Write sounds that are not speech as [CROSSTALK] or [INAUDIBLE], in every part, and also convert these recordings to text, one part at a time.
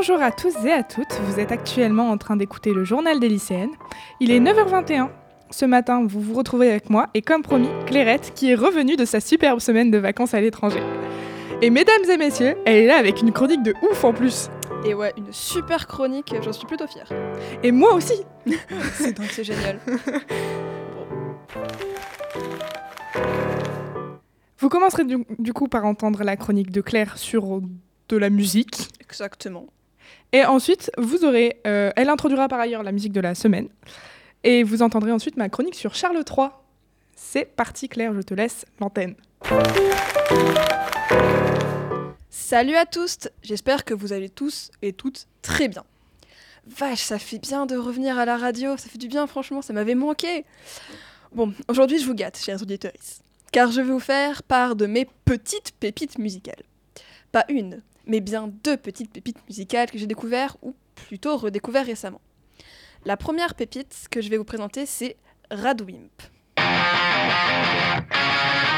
Bonjour à tous et à toutes, vous êtes actuellement en train d'écouter le journal des lycéennes. Il est 9h21. Ce matin, vous vous retrouvez avec moi et comme promis, Clairette qui est revenue de sa superbe semaine de vacances à l'étranger. Et mesdames et messieurs, elle est là avec une chronique de ouf en plus. Et ouais, une super chronique, j'en suis plutôt fière. Et moi aussi [LAUGHS] C'est donc c'est génial. Vous commencerez du, du coup par entendre la chronique de Claire sur de la musique. Exactement. Et ensuite, vous aurez. euh, elle introduira par ailleurs la musique de la semaine. Et vous entendrez ensuite ma chronique sur Charles III. C'est parti, Claire, je te laisse l'antenne. Salut à tous, j'espère que vous allez tous et toutes très bien. Vache, ça fait bien de revenir à la radio, ça fait du bien franchement, ça m'avait manqué. Bon, aujourd'hui je vous gâte, chers auditeurs, car je vais vous faire part de mes petites pépites musicales. Pas une, mais bien deux petites pépites musicales que j'ai découvertes, ou plutôt redécouvertes récemment. La première pépite que je vais vous présenter, c'est Radwimp.「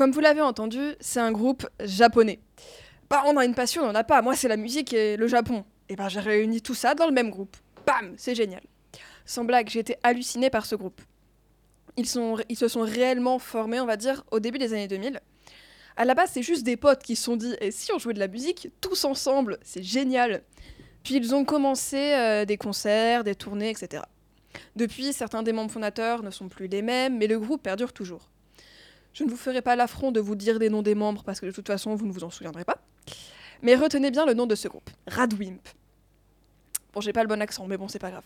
comme vous l'avez entendu, c'est un groupe japonais. Bah, on a une passion, on n'en a pas. Moi, c'est la musique et le Japon. Et ben, j'ai réuni tout ça dans le même groupe. Bam, c'est génial. Sans blague, j'ai été hallucinée par ce groupe. Ils se sont réellement formés, on va dire, au début des années 2000. À la base, c'est juste des potes qui se sont dit et si on jouait de la musique tous ensemble, c'est génial. Puis ils ont commencé euh, des concerts, des tournées, etc. Depuis, certains des membres fondateurs ne sont plus les mêmes, mais le groupe perdure toujours. Je ne vous ferai pas l'affront de vous dire des noms des membres parce que de toute façon vous ne vous en souviendrez pas. Mais retenez bien le nom de ce groupe, Radwimp. Bon, j'ai pas le bon accent, mais bon, c'est pas grave.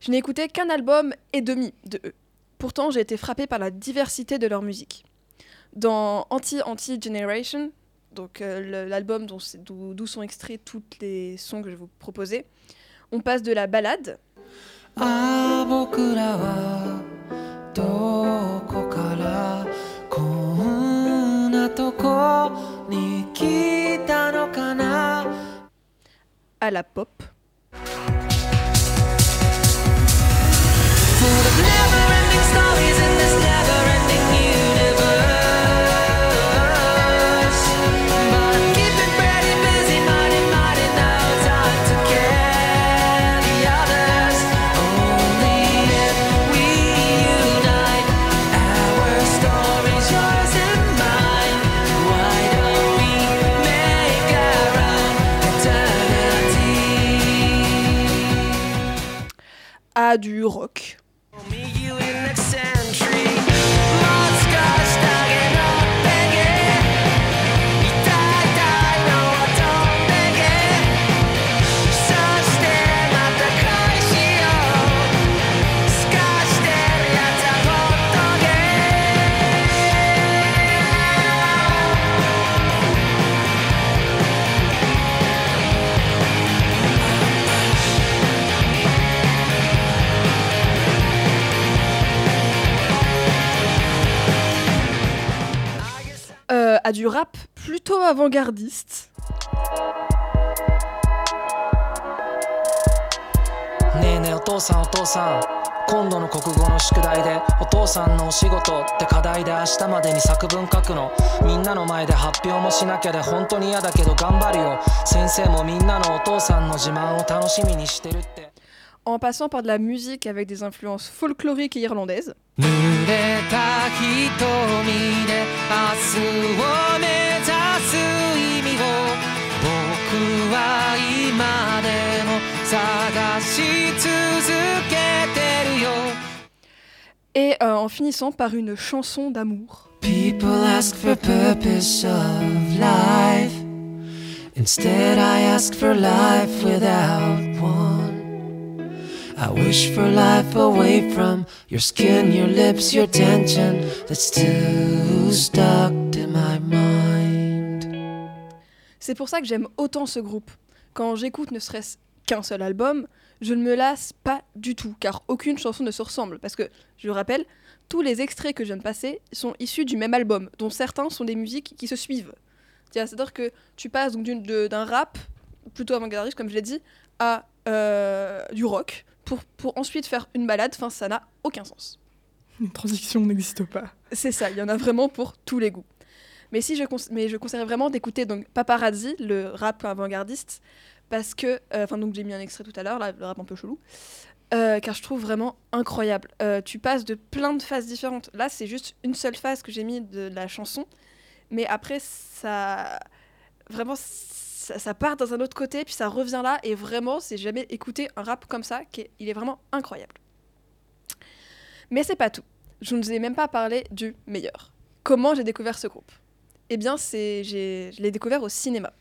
Je n'ai écouté qu'un album et demi de eux. Pourtant, j'ai été frappée par la diversité de leur musique. Dans Anti-Anti-Generation, donc euh, l'album d'où sont extraits tous les sons que je vais vous proposer, on passe de la balade あ なとこに来たのかな à la pop, Full of never-ending Du rock. Du rap plutôt avant-gardiste. ねえねえお父さんお父さん今度の国語の宿題でお父さんのお仕事って課題で明日までに作文書くのみんなの前で発表もしなきゃで本当に嫌だけど頑張るよ先生もみんなのお父さんの自慢を楽しみにしてるって en passant par de la musique avec des influences folkloriques et irlandaises. Et euh, en finissant par une chanson d'amour. People ask for purpose of life. Instead, I ask for life without one. I wish for life away from your skin, your lips, your tension that's too stuck to my mind. C'est pour ça que j'aime autant ce groupe. Quand j'écoute ne serait-ce qu'un seul album, je ne me lasse pas du tout, car aucune chanson ne se ressemble. Parce que, je le rappelle, tous les extraits que je viens de passer sont issus du même album, dont certains sont des musiques qui se suivent. C'est-à-dire que tu passes d'un rap, plutôt avant-gardiste, comme je l'ai dit, à euh, du rock, pour, pour ensuite faire une balade. Enfin, ça n'a aucun sens. Une transition n'existe pas. C'est ça, il y en a vraiment pour tous les goûts. Mais si je, mais je conseillerais vraiment d'écouter donc Paparazzi, le rap avant-gardiste, parce que, euh, enfin donc j'ai mis un extrait tout à l'heure, là, le rap un peu chelou, euh, car je trouve vraiment incroyable. Euh, tu passes de plein de phases différentes. Là, c'est juste une seule phase que j'ai mis de la chanson, mais après ça, vraiment, ça, part dans un autre côté, puis ça revient là, et vraiment, c'est jamais écouté un rap comme ça, qui est- il est vraiment incroyable. Mais c'est pas tout. Je ne vous ai même pas parlé du meilleur. Comment j'ai découvert ce groupe? Eh bien, c'est, je l'ai découvert au cinéma.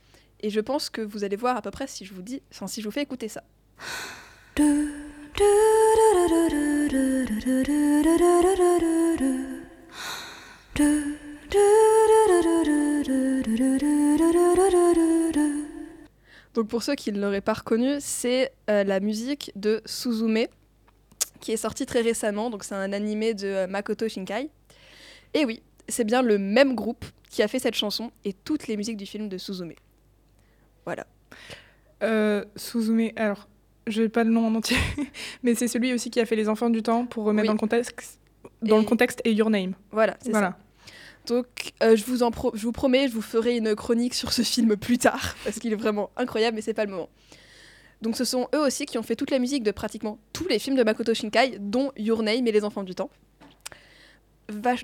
Et je pense que vous allez voir à peu près si je vous dis, si je vous fais écouter ça. [LAUGHS] Donc pour ceux qui ne l'auraient pas reconnu, c'est euh, la musique de Suzume, qui est sortie très récemment. Donc c'est un animé de euh, Makoto Shinkai. Et oui, c'est bien le même groupe qui a fait cette chanson et toutes les musiques du film de Suzume. Voilà. Euh, Suzume, alors, je n'ai pas le nom en entier, [LAUGHS] mais c'est celui aussi qui a fait Les Enfants du Temps pour remettre Oui. dans le contexte. Dans le Et- contexte et Your Name. Voilà, c'est ça. Donc, euh, je, vous promets, je vous ferai une chronique sur ce film plus tard, [LAUGHS] parce qu'il est vraiment incroyable, mais c'est pas le moment. Donc, ce sont eux aussi qui ont fait toute la musique de pratiquement tous les films de Makoto Shinkai, dont Your Name et Les Enfants du Temps.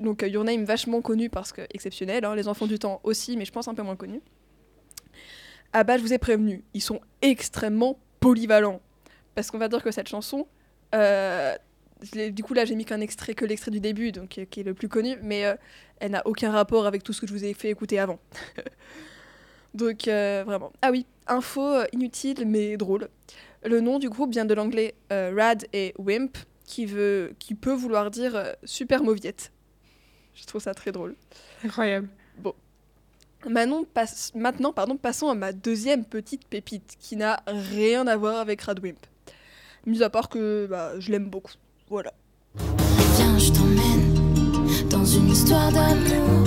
Donc, euh, Your Name, vachement connu parce que exceptionnel, hein, Les Enfants du Temps aussi, mais je pense un peu moins connu. Ah bah, je vous ai prévenu, ils sont extrêmement polyvalents. Parce qu'on va dire que cette chanson, euh, du coup là j'ai mis qu'un extrait, que l'extrait du début, donc euh, qui est le plus connu, mais euh, elle n'a aucun rapport avec tout ce que je vous ai fait écouter avant. [LAUGHS] donc euh, vraiment. Ah oui, info inutile mais drôle. Le nom du groupe vient de l'anglais euh, Rad et Wimp, qui, veut, qui peut vouloir dire super mauviette. Je trouve ça très drôle. Incroyable. Manon passe, maintenant, pardon, passons à ma deuxième petite pépite qui n'a rien à voir avec Radwimp. Mis à part que bah, je l'aime beaucoup. Voilà. Viens, je t'emmène dans une histoire d'amour.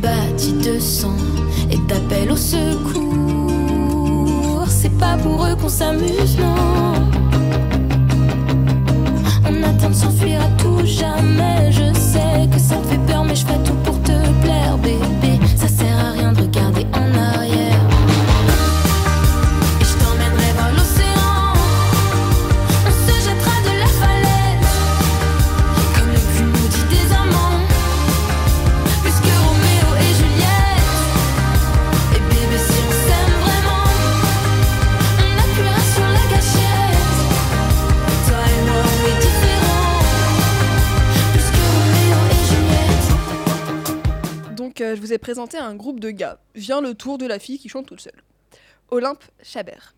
Bâtie de sang et d'appel au secours. C'est pas pour eux qu'on s'amuse, non. Vous ai présenté un groupe de gars. Vient le tour de la fille qui chante toute seule. Olympe Chabert.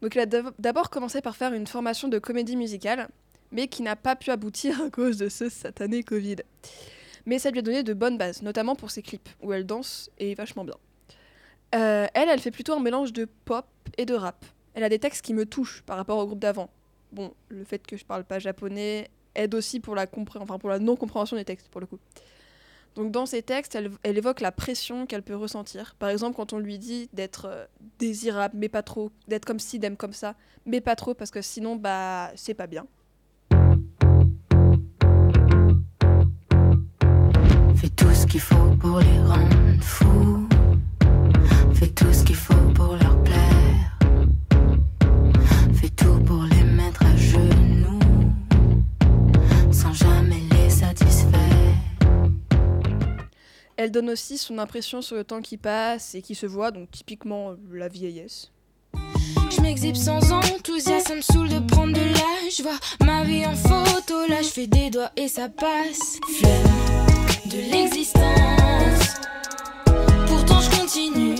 Donc elle a d'abord commencé par faire une formation de comédie musicale, mais qui n'a pas pu aboutir à cause de ce satané Covid. Mais ça lui a donné de bonnes bases, notamment pour ses clips, où elle danse et vachement bien. Euh, elle, elle fait plutôt un mélange de pop et de rap. Elle a des textes qui me touchent par rapport au groupe d'avant. Bon, le fait que je parle pas japonais aide aussi pour la, enfin, pour la non-compréhension des textes, pour le coup. Donc dans ses textes, elle, évoque la pression qu'elle peut ressentir. Par exemple, quand on lui dit d'être euh, désirable, mais pas trop, d'être comme ci, d'être comme ça, mais pas trop, parce que sinon, bah, c'est pas bien. Fais tout ce qu'il faut pour les rendre fous. Fais tout ce qu'il faut pour Elle donne aussi son impression sur le temps qui passe et qui se voit, donc typiquement euh, la vieillesse. Je m'exhibe sans enthousiasme, ça me saoule de prendre de l'âge. Je vois ma vie en photo, là je fais des doigts et ça passe. Flemme de l'existence, pourtant je continue.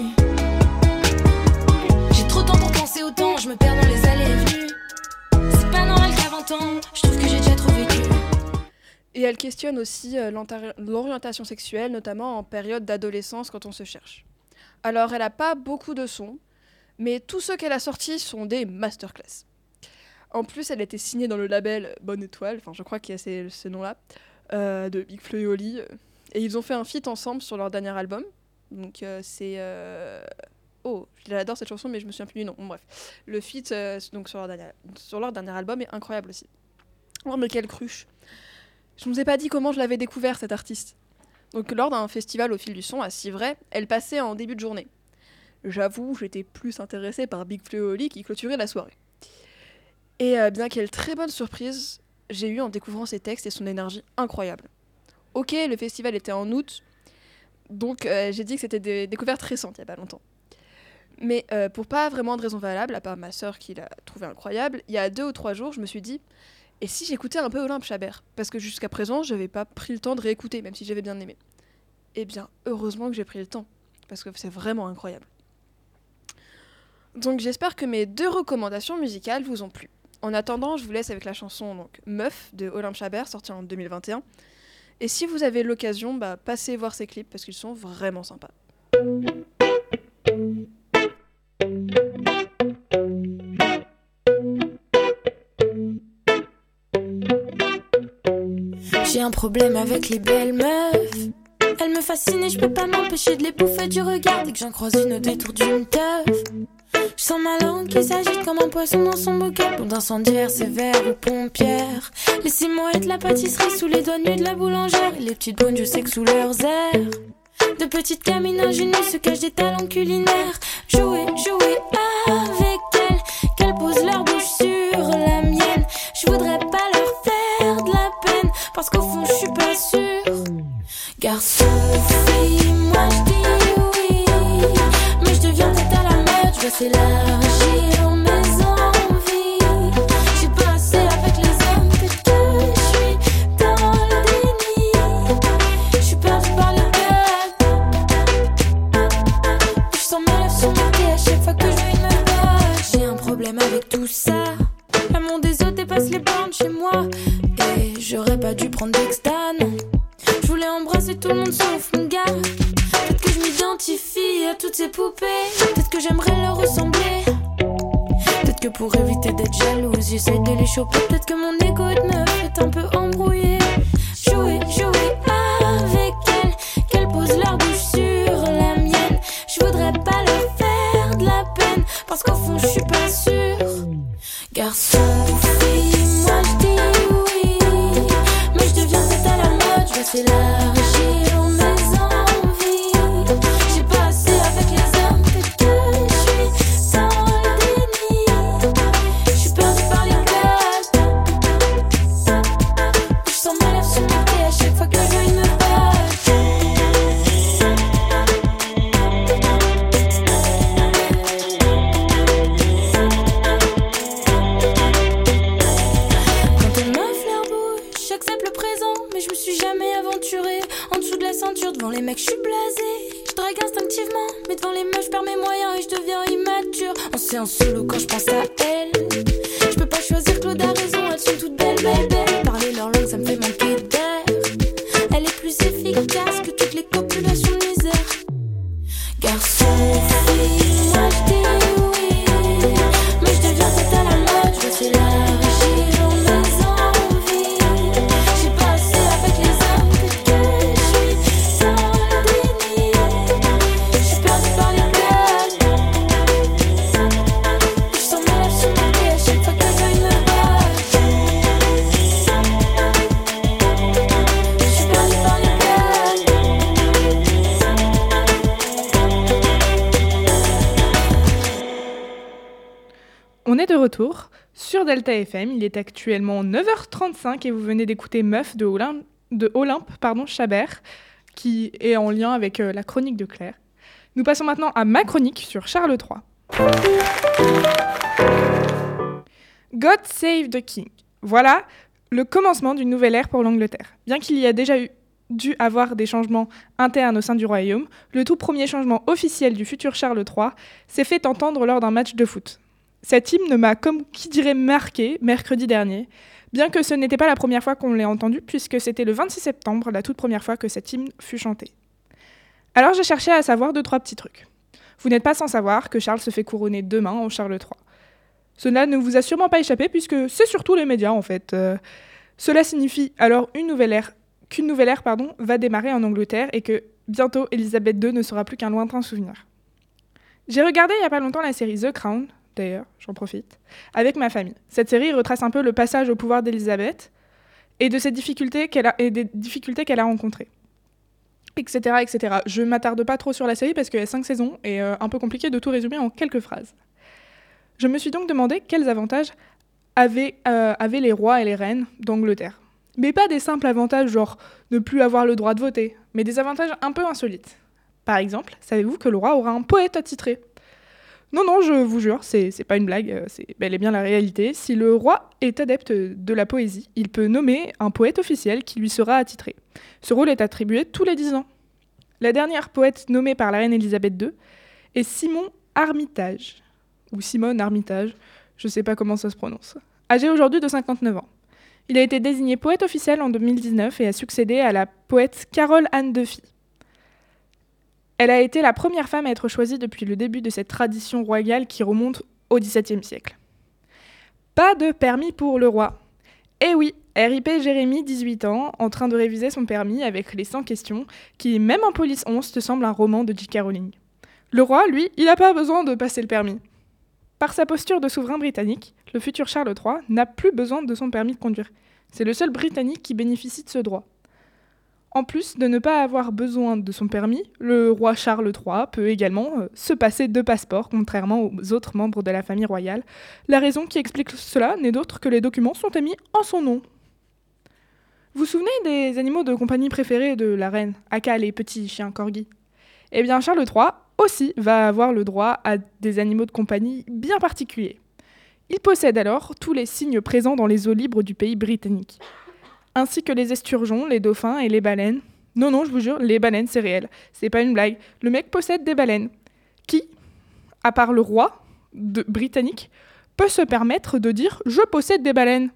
J'ai trop de temps pour penser autant, je me perds dans les allées et. C'est pas normal qu'à 20 ans, je trouve que j'ai déjà trop vécu elle questionne aussi euh, l'orientation sexuelle, notamment en période d'adolescence quand on se cherche. Alors, elle n'a pas beaucoup de sons, mais tous ceux qu'elle a sortis sont des masterclass. En plus, elle a été signée dans le label Bonne Étoile, enfin je crois qu'il y a ce nom-là, euh, de Big Flo et Oli. Et ils ont fait un feat ensemble sur leur dernier album. Donc euh, c'est... Oh, je l'adore cette chanson, mais je me souviens plus du nom. Bon, bref. Le feat donc sur, leur dernier, sur leur dernier album est incroyable aussi. Oh, mais quelle cruche Je ne vous ai pas dit comment je l'avais découvert, cette artiste. Donc lors d'un festival au fil du son à Civray, elle passait en début de journée. J'avoue, j'étais plus intéressée par Big Flo qui clôturait la soirée. Et euh, bien quelle très bonne surprise j'ai eu en découvrant ses textes et son énergie incroyable. Ok, le festival était en août, donc euh, j'ai dit que c'était des découvertes récentes, il y a pas longtemps. Mais euh, pour pas vraiment de raison valable, à part ma sœur qui l'a trouvé incroyable, il y a deux ou trois jours, je me suis dit, et si j'écoutais un peu Olympe Chabert? Parce que jusqu'à présent, j'avais pas pris le temps de réécouter, même si j'avais bien aimé. Eh bien, heureusement que j'ai pris le temps, parce que c'est vraiment incroyable. Donc j'espère que mes deux recommandations musicales vous ont plu. En attendant, je vous laisse avec la chanson donc, Meuf de Olympe Chabert, sortie en 2021. Et si vous avez l'occasion, bah, passez voir ces clips parce qu'ils sont vraiment sympas. J'ai un problème avec les belles meufs. Elles me fascinent et je peux pas m'empêcher de les bouffer du regard dès que j'en croise une au détour d'une teuf. Je sens ma langue qui s'agite comme un poisson dans son bocal. Bombe d'incendiaire, sévère ou pompière. Laissez-moi être la pâtisserie sous les doigts nus de la boulangère. Les petites bonnes, je sais que sous leurs airs. De petites gamines ingénues se cachent des talents culinaires. Jouer, jouer avec Parce qu'au fond, je suis pas sûre. Garçon, fille, moi je dis oui. Mais je deviens tête à la mode, je dois s'élargir toutes ces poupées. Peut-être que j'aimerais leur ressembler. Peut-être que pour éviter d'être jalouse, j'essaie de les choper. Peut-être que mon égo Elle est On est de retour sur Delta FM. Il est actuellement 9h35 et vous venez d'écouter Meuf de Olympe, Chabert, qui est en lien avec euh, la chronique de Claire. Nous passons maintenant à ma chronique sur Charles III. God Save the King. Voilà le commencement d'une nouvelle ère pour l'Angleterre. Bien qu'il y ait déjà eu dû avoir des changements internes au sein du royaume, le tout premier changement officiel du futur Charles III s'est fait entendre lors d'un match de foot. Cet hymne m'a, comme qui dirait, marqué mercredi dernier. Bien que ce n'était pas la première fois qu'on l'ait entendu, puisque c'était le 26 septembre, la toute première fois que cet hymne fut chanté. Alors j'ai cherché à savoir deux, trois petits trucs. Vous n'êtes pas sans savoir que Charles se fait couronner demain en Charles III. Cela ne vous a sûrement pas échappé, puisque c'est surtout les médias en fait. Euh, cela signifie alors une nouvelle ère, qu'une nouvelle ère pardon, va démarrer en Angleterre et que bientôt Elisabeth II ne sera plus qu'un lointain souvenir. J'ai regardé il n'y a pas longtemps la série The Crown, d'ailleurs, j'en profite, avec ma famille. Cette série retrace un peu le passage au pouvoir d'Elisabeth et de des difficultés qu'elle a rencontrées. Etc. etc. Je m'attarde pas trop sur la série parce qu'il y a cinq saisons et euh, un peu compliqué de tout résumer en quelques phrases. Je me suis donc demandé quels avantages avaient, euh, avaient les rois et les reines d'Angleterre. Mais pas des simples avantages genre ne plus avoir le droit de voter, mais des avantages un peu insolites. Par exemple, savez-vous que le roi aura un poète attitré? Non, non, je vous jure, c'est pas une blague, euh, c'est bel et bien la réalité. Si le roi est adepte de la poésie, il peut nommer un poète officiel qui lui sera attitré. Ce rôle est attribué tous les 10 ans. La dernière poète nommée par la reine Elisabeth II est Simon Armitage, ou Simone Armitage, je sais pas comment ça se prononce. Âgé aujourd'hui de 59 ans. Il a été désigné poète officiel en 2019 et a succédé à la poète Carole Anne Duffy. Elle a été la première femme à être choisie depuis le début de cette tradition royale qui remonte au XVIIe siècle. Pas de permis pour le roi. Eh oui, RIP Jérémy, 18 ans, en train de réviser son permis avec les 100 questions, qui, même en police 11, te semble un roman de J.K. Rowling. Le roi, lui, il n'a pas besoin de passer le permis. Par sa posture de souverain britannique, le futur Charles III n'a plus besoin de son permis de conduire. C'est le seul Britannique qui bénéficie de ce droit. En plus de ne pas avoir besoin de son permis, le roi Charles III peut également euh, se passer de passeport, contrairement aux autres membres de la famille royale. La raison qui explique cela n'est d'autre que les documents sont émis en son nom. Vous vous souvenez des animaux de compagnie préférés de la reine, aka les petits chiens corgis? Eh bien, Charles III aussi va avoir le droit à des animaux de compagnie bien particuliers. Il possède alors tous les signes présents dans les eaux libres du pays britannique ainsi que les esturgeons, les dauphins et les baleines. Non, non, je vous jure, les baleines, c'est réel. C'est pas une blague. Le mec possède des baleines. Qui, à part le roi britannique, peut se permettre de dire Je possède des baleines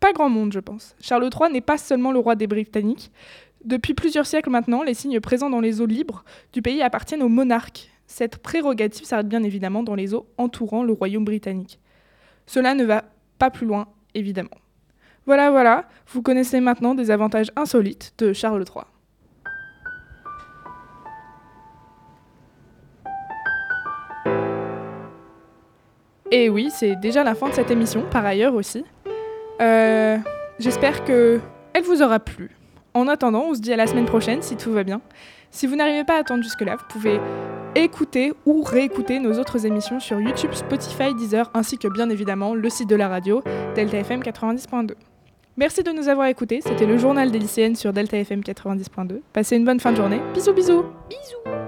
Pas grand monde, je pense. Charles III n'est pas seulement le roi des Britanniques. Depuis plusieurs siècles maintenant, les signes présents dans les eaux libres du pays appartiennent aux monarques. Cette prérogative s'arrête bien évidemment dans les eaux entourant le royaume britannique. Cela ne va pas plus loin, évidemment. Voilà, voilà, vous connaissez maintenant des avantages insolites de Charles III. Et oui, c'est déjà la fin de cette émission, par ailleurs aussi. Euh, J'espère que elle vous aura plu. En attendant, on se dit à la semaine prochaine si tout va bien. Si vous n'arrivez pas à attendre jusque-là, vous pouvez écouter ou réécouter nos autres émissions sur YouTube, Spotify, Deezer, ainsi que bien évidemment le site de la radio, Delta FM 90.2. Merci de nous avoir écoutés, c'était le journal des lycéennes sur Delta FM 90.2. Passez une bonne fin de journée. Bisous bisous Bisous